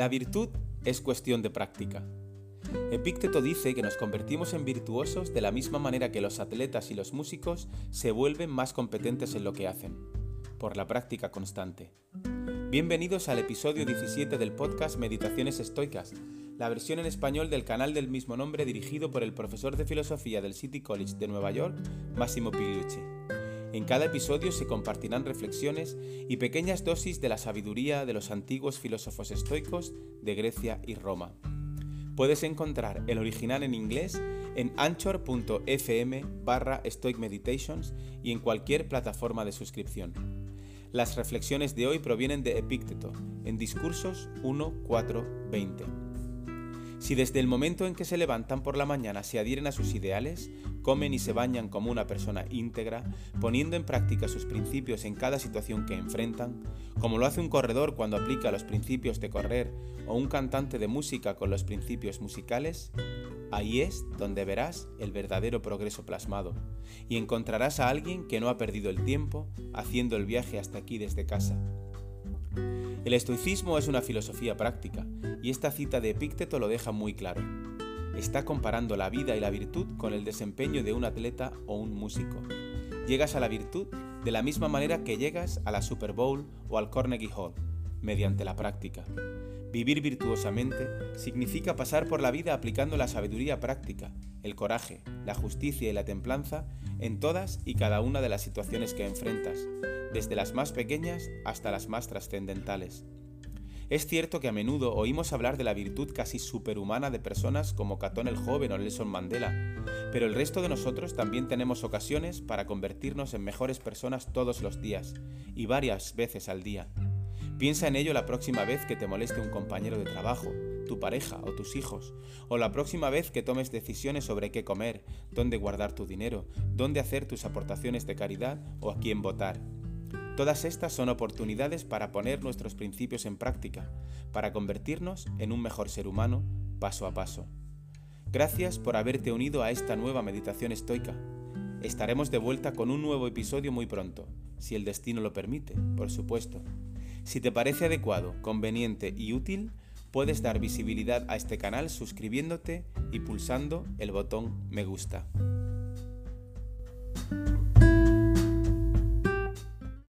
La virtud es cuestión de práctica. Epícteto dice que nos convertimos en virtuosos de la misma manera que los atletas y los músicos se vuelven más competentes en lo que hacen, por la práctica constante. Bienvenidos al episodio 17 del podcast Meditaciones Estoicas, la versión en español del canal del mismo nombre dirigido por el profesor de filosofía del City College de Nueva York, Massimo Pigliucci. En cada episodio se compartirán reflexiones y pequeñas dosis de la sabiduría de los antiguos filósofos estoicos de Grecia y Roma. Puedes encontrar el original en inglés en anchor.fm barra Stoic Meditations y en cualquier plataforma de suscripción. Las reflexiones de hoy provienen de Epícteto, en Discursos 1, 4, 20. Si desde el momento en que se levantan por la mañana se adhieren a sus ideales, comen y se bañan como una persona íntegra, poniendo en práctica sus principios en cada situación que enfrentan, como lo hace un corredor cuando aplica los principios de correr o un cantante de música con los principios musicales, ahí es donde verás el verdadero progreso plasmado y encontrarás a alguien que no ha perdido el tiempo haciendo el viaje hasta aquí desde casa el estoicismo es una filosofía práctica, y esta cita de Epícteto lo deja muy claro. Está comparando la vida y la virtud con el desempeño de un atleta o un músico. Llegas a la virtud de la misma manera que llegas a la Super Bowl o al Carnegie Hall, mediante la práctica. Vivir virtuosamente significa pasar por la vida aplicando la sabiduría práctica, el coraje, la justicia y la templanza en todas y cada una de las situaciones que enfrentas, desde las más pequeñas hasta las más trascendentales. Es cierto que a menudo oímos hablar de la virtud casi superhumana de personas como Catón el Joven o Nelson Mandela, pero el resto de nosotros también tenemos ocasiones para convertirnos en mejores personas todos los días y varias veces al día. Piensa en ello la próxima vez que te moleste un compañero de trabajo, tu pareja o tus hijos, o la próxima vez que tomes decisiones sobre qué comer, dónde guardar tu dinero, dónde hacer tus aportaciones de caridad o a quién votar. Todas estas son oportunidades para poner nuestros principios en práctica, para convertirnos en un mejor ser humano paso a paso. Gracias por haberte unido a esta nueva meditación estoica. Estaremos de vuelta con un nuevo episodio muy pronto, si el destino lo permite, por supuesto. Si te parece adecuado, conveniente y útil, puedes dar visibilidad a este canal suscribiéndote y pulsando el botón me gusta.